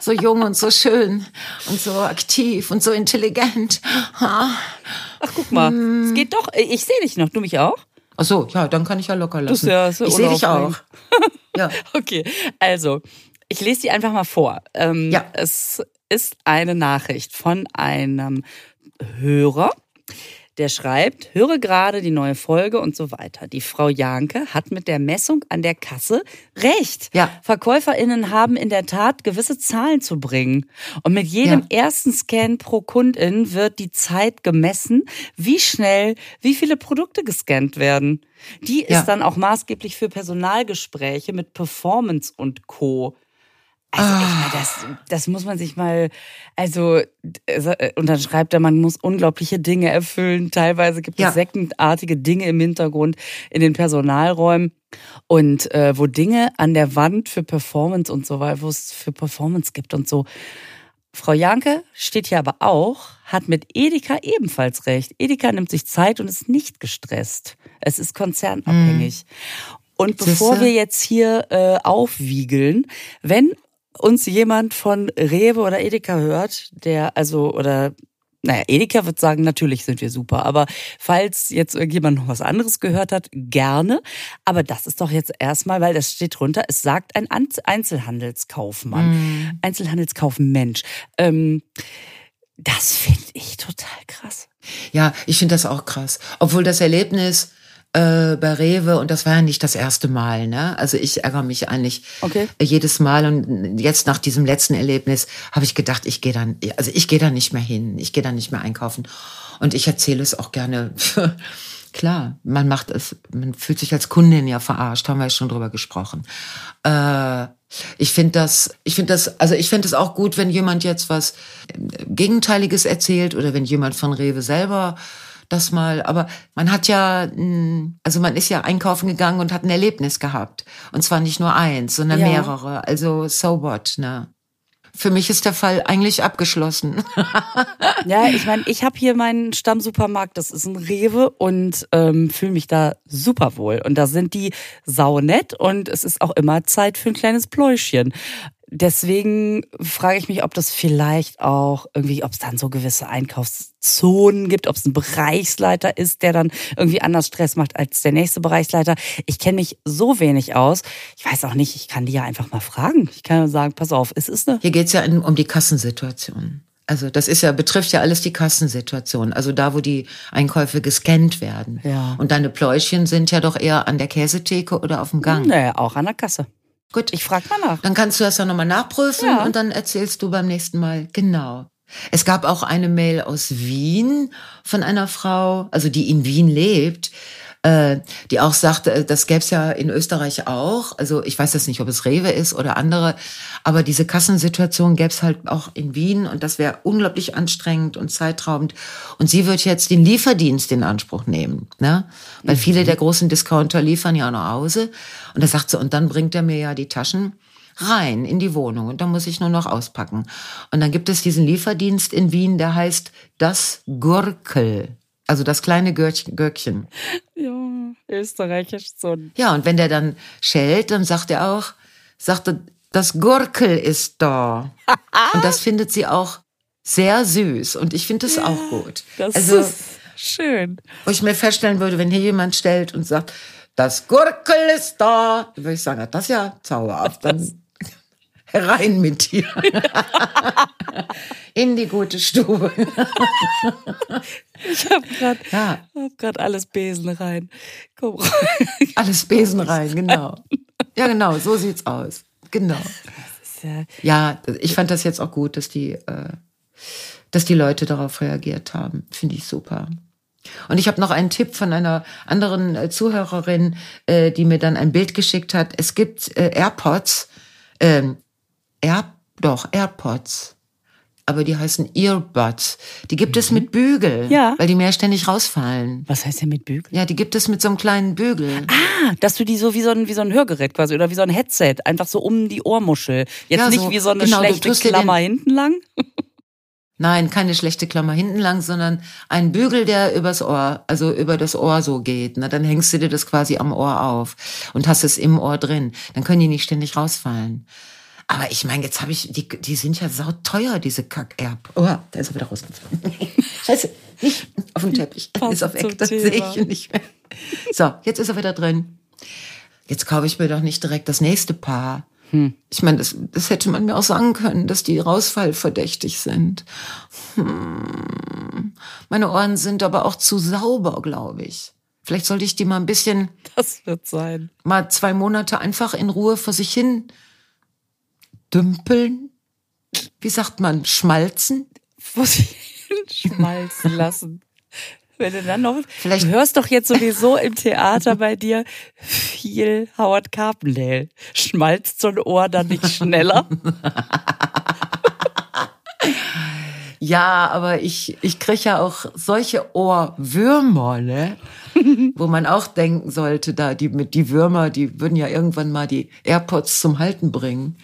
So jung und so schön und so aktiv und so intelligent. Ha. Ach, guck mal, Hm. es geht doch. Ich sehe dich noch, du mich auch. Ach so, ja, dann kann ich ja locker lassen. ja- ich sehe dich auch. Ja. Okay, also, ich lese die einfach mal vor. Ähm, Ja. Es ist eine Nachricht von einem Hörer, der schreibt, höre gerade die neue Folge und so weiter. Die Frau Janke hat mit der Messung an der Kasse recht. Ja. VerkäuferInnen haben in der Tat gewisse Zahlen zu bringen. Und mit jedem ersten Scan pro Kundin wird die Zeit gemessen, wie schnell, wie viele Produkte gescannt werden. Die ist Ja. dann auch maßgeblich für Personalgespräche mit Performance und Co. Also ich meine, das, das muss man sich mal, also äh, und dann schreibt er, man muss unglaubliche Dinge erfüllen. Teilweise gibt Ja. es sektendartige Dinge im Hintergrund in den Personalräumen und äh, wo Dinge an der Wand für Performance und so weiter, wo es für Performance gibt und so. Frau Janke steht hier aber auch, hat mit Edeka ebenfalls recht. Edeka nimmt sich Zeit und ist nicht gestresst. Es ist konzernabhängig. Und bevor wir jetzt hier äh, aufwiegeln, wenn uns jemand von Rewe oder Edeka hört, der also oder naja, Edeka wird sagen, natürlich sind wir super. Aber falls jetzt irgendjemand noch was anderes gehört hat, gerne. Aber das ist doch jetzt erstmal, weil das steht drunter, es sagt ein An- Einzelhandelskaufmann, Einzelhandelskaufmensch. Ähm, das finde ich total krass. Ja, ich finde das auch krass. Obwohl das Erlebnis äh, bei Rewe, und das war ja nicht das erste Mal, ne? Also ich ärgere mich eigentlich Okay. jedes Mal. Und jetzt nach diesem letzten Erlebnis habe ich gedacht, ich gehe dann, also ich gehe da nicht mehr hin, ich gehe da nicht mehr einkaufen. Und ich erzähle es auch gerne. Klar, man macht es, man fühlt sich als Kundin ja verarscht, haben wir ja schon drüber gesprochen. Äh, ich finde das, ich finde das, also ich finde es auch gut, wenn jemand jetzt was Gegenteiliges erzählt oder wenn jemand von Rewe selber das mal, aber man hat ja, also man ist ja einkaufen gegangen und hat ein Erlebnis gehabt. Und zwar nicht nur eins, sondern Ja. mehrere. Also so what, ne? Für mich ist der Fall eigentlich abgeschlossen. Ja, ich meine, ich habe hier meinen Stammsupermarkt, das ist ein Rewe und ähm, fühle mich da super wohl. Und da sind die saunett und es ist auch immer Zeit für ein kleines Pläuschchen. Deswegen frage ich mich, ob das vielleicht auch irgendwie, ob es dann so gewisse Einkaufszonen gibt, ob es ein Bereichsleiter ist, der dann irgendwie anders Stress macht als der nächste Bereichsleiter. Ich kenne mich so wenig aus. Ich weiß auch nicht, ich kann die ja einfach mal fragen. Ich kann ja sagen, pass auf, es ist eine Hier geht's ja um die Kassensituation. Also das ist ja, betrifft ja alles die Kassensituation. Also da, wo die Einkäufe gescannt werden. Ja. Und deine Pläuschen sind ja doch eher an der Käsetheke oder auf dem Gang. Naja, auch an der Kasse. Gut, Ich frage mal nach. Dann kannst du das dann nochmal nachprüfen Ja. und dann erzählst du beim nächsten Mal. Genau. Es gab auch eine Mail aus Wien von einer Frau, also die in Wien lebt, äh, die auch sagte, äh, das gäbe es ja in Österreich auch. Also ich weiß jetzt nicht, ob es Rewe ist oder andere, aber diese Kassensituation gäbe es halt auch in Wien und das wäre unglaublich anstrengend und zeitraubend. Und sie wird jetzt den Lieferdienst in Anspruch nehmen, ne? Weil viele der großen Discounter liefern ja nach Hause. Und da sagt sie, und dann bringt er mir ja die Taschen rein in die Wohnung und dann muss ich nur noch auspacken. Und dann gibt es diesen Lieferdienst in Wien, der heißt das Gurkel. Also das kleine Gürkchen. Ja, österreichisch so. Ja, und wenn der dann schellt, dann sagt er auch, sagt er, das Gurkel ist da. und das findet sie auch sehr süß. Und ich finde es auch gut. Das also, ist schön. wo ich mir feststellen würde, wenn hier jemand stellt und sagt, das Gurkel ist da, dann würde ich sagen, das ist ja zauberhaft. Dann herein mit dir. in die gute Stube. Ich habe gerade Ja. hab grad alles Besen rein. Komm rein. Alles Besen rein, genau. Ja, genau, so sieht's aus. Genau. Ja, Ja, ich fand das jetzt auch gut, dass die, äh, dass die Leute darauf reagiert haben. Finde ich super. Und ich habe noch einen Tipp von einer anderen äh, Zuhörerin, äh, die mir dann ein Bild geschickt hat. Es gibt äh, AirPods, ähm, Air, doch AirPods, aber die heißen Earbuds. Die gibt es mit Bügel, Ja. weil die mehr ständig rausfallen. Was heißt denn mit Bügel? Ja, die gibt es mit so einem kleinen Bügel. Ah, dass du die so wie so ein, wie so ein Hörgerät quasi oder wie so ein Headset, einfach so um die Ohrmuschel. Jetzt Ja, nicht so, wie so eine genau, schlechte Klammer hinten lang. Nein, keine schlechte Klammer hinten lang, sondern ein Bügel, der übers Ohr, also über das Ohr so geht. Na, dann hängst du dir das quasi am Ohr auf und hast es im Ohr drin. Dann können die nicht ständig rausfallen. Aber ich meine, jetzt habe ich, die, die sind ja sauteuer, diese Kack-Erb. Oh, da ist er wieder rausgefallen. Scheiße, nicht auf den Teppich. Ist auf weg, das sehe ich nicht mehr. So, jetzt ist er wieder drin. Jetzt kaufe ich mir doch nicht direkt das nächste Paar. Ich meine, das, das hätte man mir auch sagen können, dass die rausfallverdächtig sind. Hm. Meine Ohren sind aber auch zu sauber, glaube ich. Vielleicht sollte ich die mal ein bisschen, Das wird sein. mal zwei Monate einfach in Ruhe vor sich hin dümpeln. Wie sagt man, schmalzen? Muss ich schmalzen lassen. Wenn du dann noch, Vielleicht- du hörst doch jetzt sowieso im Theater bei dir viel Howard Carpendale. Schmalzt so ein Ohr dann nicht schneller? Ja, aber ich, ich kriege ja auch solche Ohrwürmer, ne? Wo man auch denken sollte, da die mit die Würmer, die würden ja irgendwann mal die AirPods zum Halten bringen.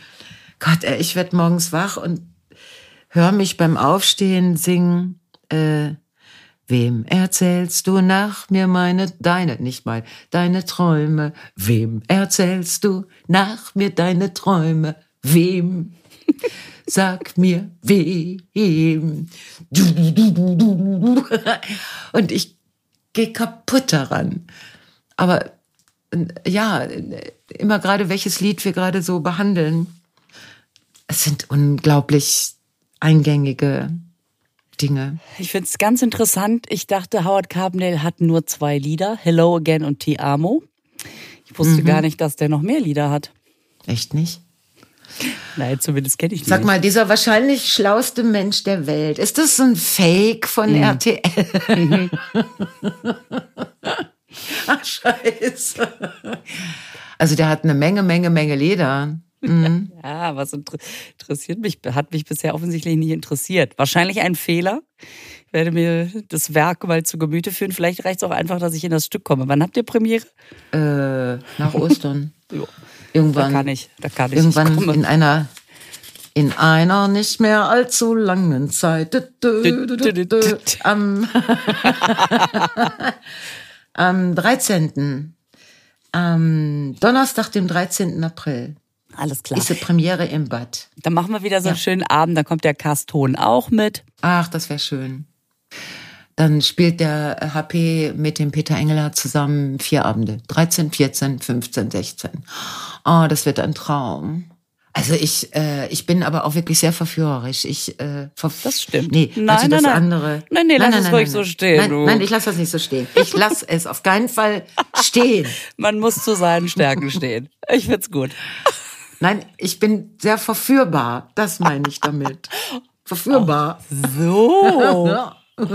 Gott, ey, ich werd morgens wach und hör mich beim Aufstehen singen. Äh, wem erzählst du nach mir meine, deine, nicht mal, deine Träume? Wem erzählst du nach mir deine Träume? Wem? Sag mir wem. Du, du, du, du, du, du. Und ich gehe kaputt daran. Aber ja, immer gerade welches Lied wir gerade so behandeln. Es sind unglaublich eingängige Dinge. Ich finde es ganz interessant. Ich dachte, Howard Carpendale hat nur zwei Lieder, Hello Again und Ti Amo. Ich wusste gar nicht, dass der noch mehr Lieder hat. Echt nicht? Nein, zumindest kenne ich die Sag nicht. mal, dieser wahrscheinlich schlauste Mensch der Welt, ist das so ein Fake von RTL? Ach, scheiße. Also der hat eine Menge, Menge, Menge Lieder. Ja, was inter interessiert mich, hat mich bisher offensichtlich nicht interessiert. Wahrscheinlich ein Fehler. Ich werde mir das Werk mal zu Gemüte führen. Vielleicht reicht es auch einfach, dass ich in das Stück komme. Wann habt ihr Premiere? Äh, nach Ostern. Jo, Irgendwann. Da kann ich, da kann ich. Irgendwann ich in einer in einer nicht mehr allzu langen Zeit. Dü, dü, dü, dü, dü, Am, am 13. Am Donnerstag, dem 13. April, Alles klar. ist die Premiere im Bad. Dann machen wir wieder so einen schönen Abend. Da kommt der Kaston auch mit. Ach, das wäre schön. Dann spielt der HP mit dem Peter Engelhardt zusammen vier Abende. 13, 14, 15, 16. Oh, das wird ein Traum. Also ich, äh, ich bin aber auch wirklich sehr verführerisch. Ich, äh, verf Das stimmt. Nee, Nein, also das nein, nein. andere. Nein, nee, lass es ruhig so stehen, Nein, du. nein ich lasse das nicht so stehen. Ich lasse es auf keinen Fall stehen. Man muss zu seinen Stärken stehen. Ich find's gut. Nein, ich bin sehr verführbar. Das meine ich damit. Verführbar. So. Ja.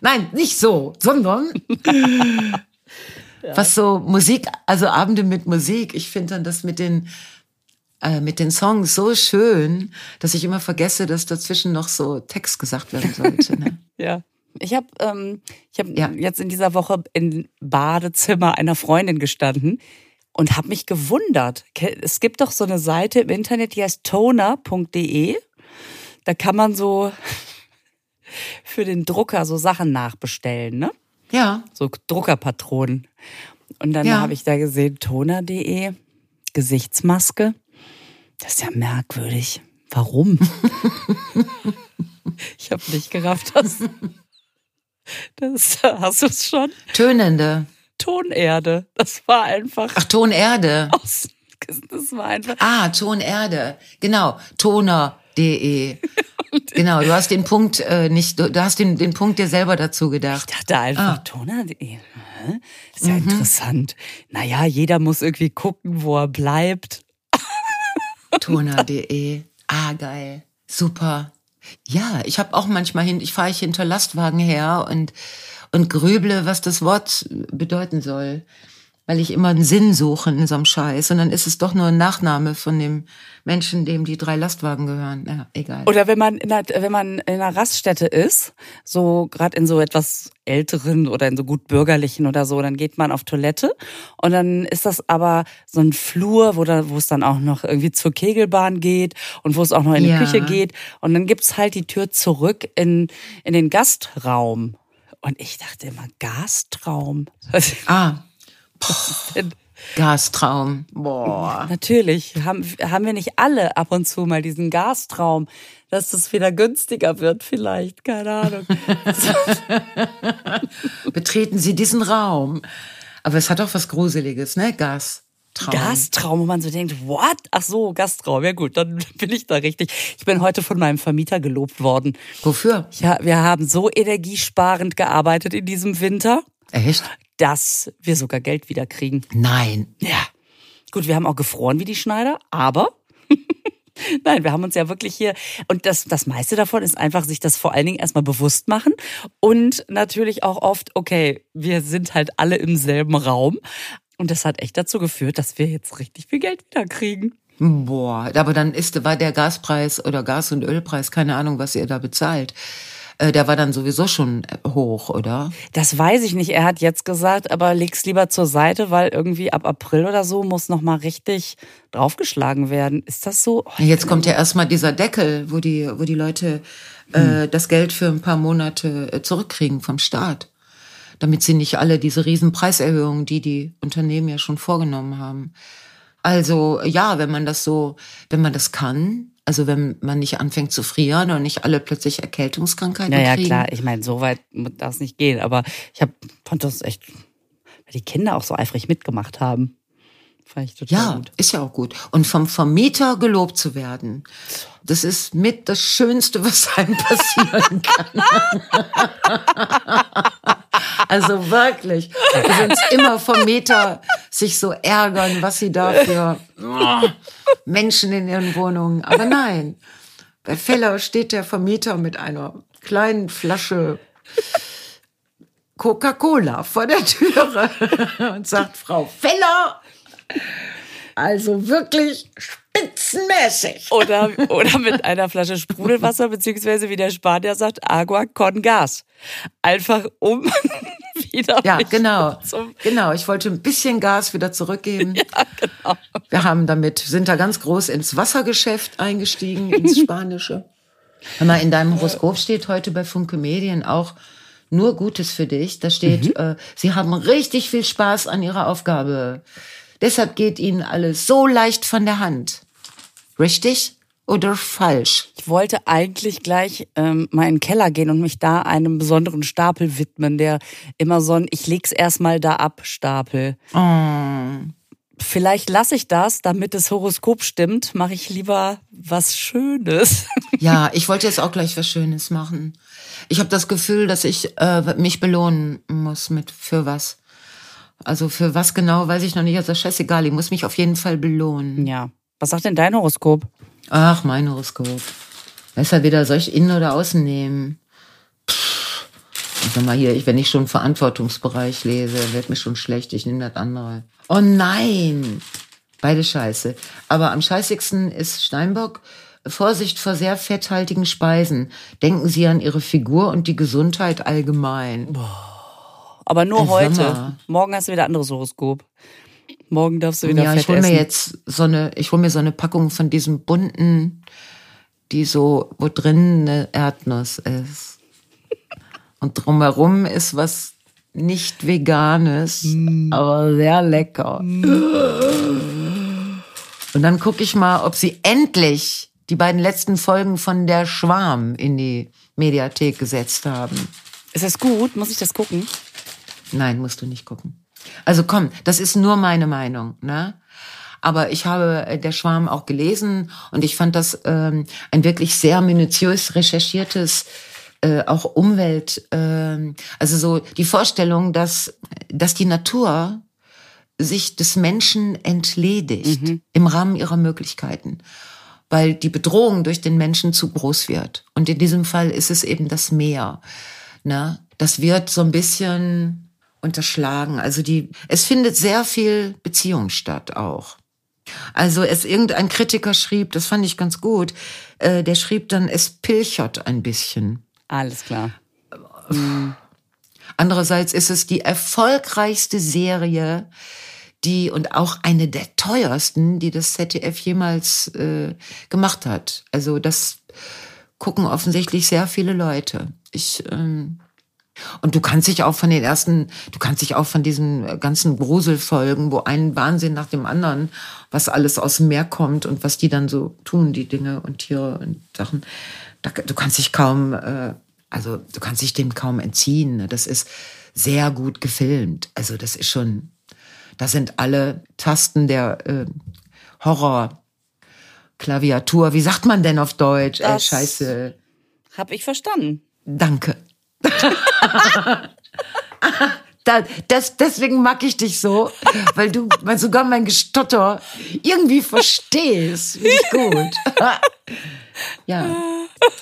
Nein, nicht so, sondern was so Musik, also Abende mit Musik. Ich finde dann das mit den äh, mit den Songs so schön, dass ich immer vergesse, dass dazwischen noch so Text gesagt werden sollte. Ne? Ja. Ich habe ähm, ich hab Ja. jetzt in dieser Woche im Badezimmer einer Freundin gestanden und habe mich gewundert. Es gibt doch so eine Seite im Internet, die heißt toner.de. Da kann man so für den Drucker so Sachen nachbestellen, ne? Ja, So Druckerpatronen. Und dann Ja. habe ich da gesehen, toner.de, Gesichtsmaske. Das ist ja merkwürdig. Warum? ich habe nicht gerafft, dass. Das, hast du es schon? tönende. Tonerde. Das war einfach Ach, Tonerde. aus. Das war einfach. Ah, Tonerde. Genau, toner.de. Genau, du hast den Punkt äh, nicht, du, du hast den, den Punkt dir selber dazu gedacht. Ich dachte einfach, ah. Toner.de, hä? ist ja mhm. interessant. Naja, jeder muss irgendwie gucken, wo er bleibt. Toner.de, ah geil, super. Ja, ich habe auch manchmal hin, ich fahre ich hinter Lastwagen her und und grüble, was das Wort bedeuten soll weil ich immer einen Sinn suche in so einem Scheiß. Und dann ist es doch nur ein Nachname von dem Menschen, dem die drei Lastwagen gehören. Ja, egal. Oder wenn man in einer, wenn man in einer Raststätte ist, so gerade in so etwas älteren oder in so gut bürgerlichen oder so, dann geht man auf Toilette und dann ist das aber so ein Flur, wo, da, wo es dann auch noch irgendwie zur Kegelbahn geht und wo es auch noch in die ja. Küche geht. Und dann gibt's halt die Tür zurück in, in den Gastraum. Und ich dachte immer, Gastraum. Ah. Gastraum. Boah. Natürlich. Haben, haben wir nicht alle ab und zu mal diesen Gastraum, dass es wieder günstiger wird, vielleicht. Keine Ahnung. Betreten Sie diesen Raum. Aber es hat auch was Gruseliges, ne? Gas. Traum. Gastraum, wo man so denkt, what? Ach so, Gastraum. Ja gut, dann bin ich da richtig. Ich bin heute von meinem Vermieter gelobt worden. Wofür? Ja, wir haben so energiesparend gearbeitet in diesem Winter. Echt? dass wir sogar Geld wieder kriegen. Nein. Ja. Gut, wir haben auch gefroren wie die Schneider, aber Nein, wir haben uns ja wirklich hier, und das, das meiste davon ist einfach sich das vor allen Dingen erstmal bewusst machen und natürlich auch oft, okay, wir sind halt alle im selben Raum und das hat echt dazu geführt, dass wir jetzt richtig viel Geld wieder kriegen. Boah, aber dann ist, war der Gaspreis oder Gas- und Ölpreis, keine Ahnung, was ihr da bezahlt. Äh, der war dann sowieso schon hoch, oder? Das weiß ich nicht. Er hat jetzt gesagt, aber leg's lieber zur Seite, weil irgendwie ab April oder so muss noch mal richtig draufgeschlagen werden. Ist das so? Oh, jetzt kommt ja erstmal dieser Deckel, wo die, wo die Leute äh, hm. äh, das Geld für ein paar Monate äh, zurückkriegen vom Staat. Damit sie nicht alle diese riesen Preiserhöhungen, die die Unternehmen ja schon vorgenommen haben. Also ja, wenn man das so, wenn man das kann, also wenn man nicht anfängt zu frieren und nicht alle plötzlich Erkältungskrankheiten naja, kriegen. Ja, klar, ich meine, so weit darf es nicht gehen. Aber ich hab, fand das echt, weil die Kinder auch so eifrig mitgemacht haben. Fand ich total ja, gut. ist ja auch gut. Und vom Vermieter gelobt zu werden, das ist mit das Schönste, was einem passieren kann. also wirklich. Wir sind immer Vermieter sich so ärgern, was sie da für Menschen in ihren Wohnungen. Aber nein, bei Feller steht der Vermieter mit einer kleinen Flasche Coca-Cola vor der Türe und sagt, Frau Feller, also wirklich spitzenmäßig. Oder, oder mit einer Flasche Sprudelwasser, beziehungsweise wie der Spanier sagt, Agua con Gas. Einfach um wieder. Ja, genau. Genau. Ich wollte ein bisschen Gas wieder zurückgeben. Ja, genau. Wir haben damit, sind da ganz groß ins Wassergeschäft eingestiegen, ins Spanische. Hör mal, in deinem Horoskop steht heute bei Funke Medien auch nur Gutes für dich. Da steht, mhm. äh, Sie haben richtig viel Spaß an Ihrer Aufgabe. Deshalb geht Ihnen alles so leicht von der Hand. Richtig? oder falsch? Ich wollte eigentlich gleich ähm, mal in den Keller gehen und mich da einem besonderen Stapel widmen, der immer so ein Ich leg's erstmal da ab Stapel. Oh. Vielleicht lasse ich das, damit das Horoskop stimmt, mache ich lieber was Schönes. Ja, ich wollte jetzt auch gleich was Schönes machen. Ich habe das Gefühl, dass ich äh, mich belohnen muss mit für was. Also für was genau, weiß ich noch nicht. Also scheißegal, ich muss mich auf jeden Fall belohnen. Ja. Was sagt denn dein Horoskop? Ach, mein Horoskop. Besser wieder, soll ich innen oder außen nehmen? Pff, sag mal hier, wenn ich schon Verantwortungsbereich lese, wird mir schon schlecht. Ich nehme das andere. Oh nein! Beide scheiße. Aber am scheißigsten ist Steinbock. Vorsicht vor sehr fetthaltigen Speisen. Denken Sie an Ihre Figur und die Gesundheit allgemein. Boah. Aber nur heute. Morgen hast du wieder anderes Horoskop. Morgen darfst du wieder ja, Fett ich hol mir jetzt so eine, ich hol mir so eine Packung von diesem bunten, die so, wo drin eine Erdnuss ist. Und drumherum ist was nicht veganes, mm. aber sehr lecker. Mm. Und dann gucke ich mal, ob sie endlich die beiden letzten Folgen von Der Schwarm in die Mediathek gesetzt haben. Ist das gut? Muss ich das gucken? Nein, musst du nicht gucken. Also komm, das ist nur meine Meinung, ne? Aber ich habe äh, Der Schwarm auch gelesen und ich fand das ähm, ein wirklich sehr minutiös recherchiertes äh, auch Umwelt, äh, also so die Vorstellung, dass, dass die Natur sich des Menschen entledigt mhm. im Rahmen ihrer Möglichkeiten, weil die Bedrohung durch den Menschen zu groß wird. Und in diesem Fall ist es eben das Meer. Ne? Das wird so ein bisschen unterschlagen. Also die, es findet sehr viel Beziehung statt auch. Also es irgendein Kritiker schrieb, das fand ich ganz gut, äh, der schrieb dann, es pilchert ein bisschen. Alles klar. Andererseits ist es die erfolgreichste Serie, die und auch eine der teuersten, die das ZDF jemals äh, gemacht hat. Also das gucken offensichtlich sehr viele Leute. Ich ähm, und du kannst dich auch von den ersten, du kannst dich auch von diesen ganzen Gruselfolgen, wo ein Wahnsinn nach dem anderen, was alles aus dem Meer kommt und was die dann so tun, die Dinge und Tiere und Sachen, du kannst dich kaum, äh, also du kannst dich dem kaum entziehen. Ne? Das ist sehr gut gefilmt. Also das ist schon, da sind alle Tasten der äh, Horror. Klaviatur, wie sagt man denn auf Deutsch? Ey, scheiße. Hab ich verstanden. Danke. Da, das, deswegen mag ich dich so, weil du weil sogar mein Gestotter irgendwie verstehst. Finde ich gut. ja.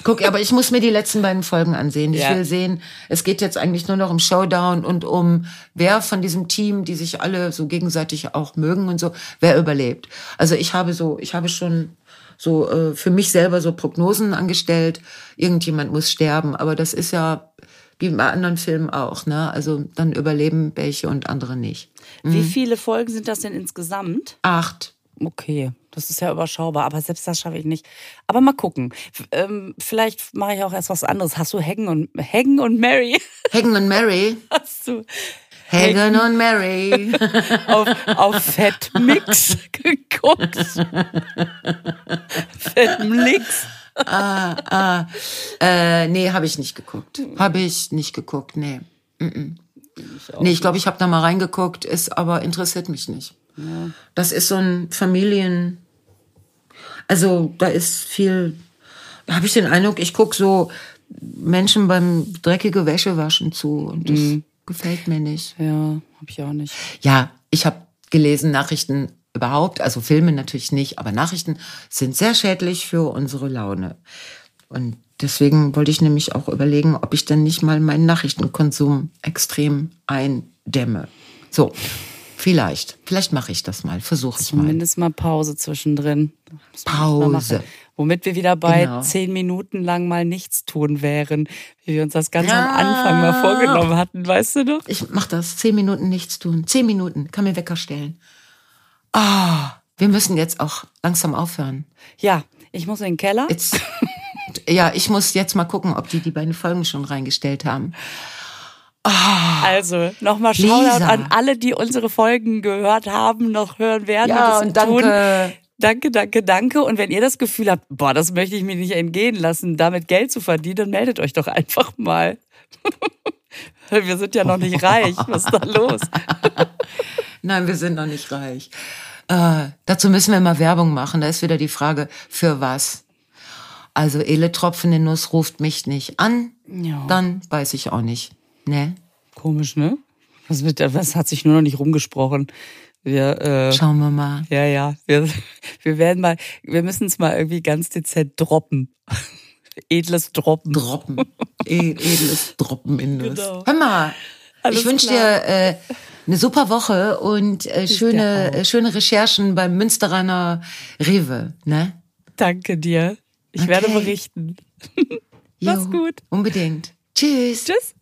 Guck, aber ich muss mir die letzten beiden Folgen ansehen. Ich ja. will sehen, es geht jetzt eigentlich nur noch um Showdown und um wer von diesem Team, die sich alle so gegenseitig auch mögen und so, wer überlebt. Also ich habe so, ich habe schon so äh, für mich selber so Prognosen angestellt. Irgendjemand muss sterben, aber das ist ja wie bei anderen Filmen auch. Ne? Also dann überleben welche und andere nicht. Mhm. Wie viele Folgen sind das denn insgesamt? Acht. Okay, das ist ja überschaubar, aber selbst das schaffe ich nicht. Aber mal gucken. Ähm, vielleicht mache ich auch erst was anderes. Hast du Hagen und Hagen und Mary? Hagen und Mary? Hast du Hagen und Mary auf, auf Fettmix geguckt? Fettmix? Ah, ah. Äh, nee, habe ich nicht geguckt. Habe ich nicht geguckt, nee. Mm -mm. Ich nee, ich glaube, ich habe da mal reingeguckt, ist aber interessiert mich nicht. Ja. Das ist so ein Familien. Also da ist viel. Da habe ich den Eindruck, ich guck so Menschen beim dreckige Wäsche waschen zu und das mhm. gefällt mir nicht. Ja, habe ich auch nicht. Ja, ich habe gelesen Nachrichten überhaupt, also Filme natürlich nicht, aber Nachrichten sind sehr schädlich für unsere Laune. Und deswegen wollte ich nämlich auch überlegen, ob ich denn nicht mal meinen Nachrichtenkonsum extrem eindämme. So, vielleicht. Vielleicht mache ich das mal, versuche ich mal. Zumindest mal Pause zwischendrin. Pause. Womit wir wieder bei genau. zehn Minuten lang mal nichts tun wären, wie wir uns das ganz ja. am Anfang mal vorgenommen hatten, weißt du noch? Ich mach das, zehn Minuten nichts tun. Zehn Minuten, kann mir Wecker stellen. Ah, wir müssen jetzt auch langsam aufhören. Ja, ich muss in den Keller. Jetzt, ja, ich muss jetzt mal gucken, ob die die beiden Folgen schon reingestellt haben. Oh, also, nochmal Shoutout an alle, die unsere Folgen gehört haben, noch hören werden. Ja, und, und danke. Tun. Danke, danke, danke. Und wenn ihr das Gefühl habt, boah, das möchte ich mir nicht entgehen lassen, damit Geld zu verdienen, dann meldet euch doch einfach mal. Wir sind ja noch nicht reich. Was ist da los? Nein, wir sind noch nicht reich. Äh, dazu müssen wir mal Werbung machen. Da ist wieder die Frage, für was? Also Ele Tropfen in Nuss ruft mich nicht an, ja. dann weiß ich auch nicht. Ne? Komisch, ne? Was, mit, was hat sich nur noch nicht rumgesprochen? Wir, äh, Schauen wir mal. Ja, ja. Wir, wir werden mal, wir müssen es mal irgendwie ganz dezent droppen. Edles Droppen. Droppen. Edles Droppen in Nuss. Genau. Hör mal, Alles ich wünsche dir äh, eine super Woche und äh, schöne, äh, schöne Recherchen beim Münsteraner Rewe. Ne? Danke dir. Ich okay. werde berichten. Mach's gut. Unbedingt. Tschüss. Tschüss.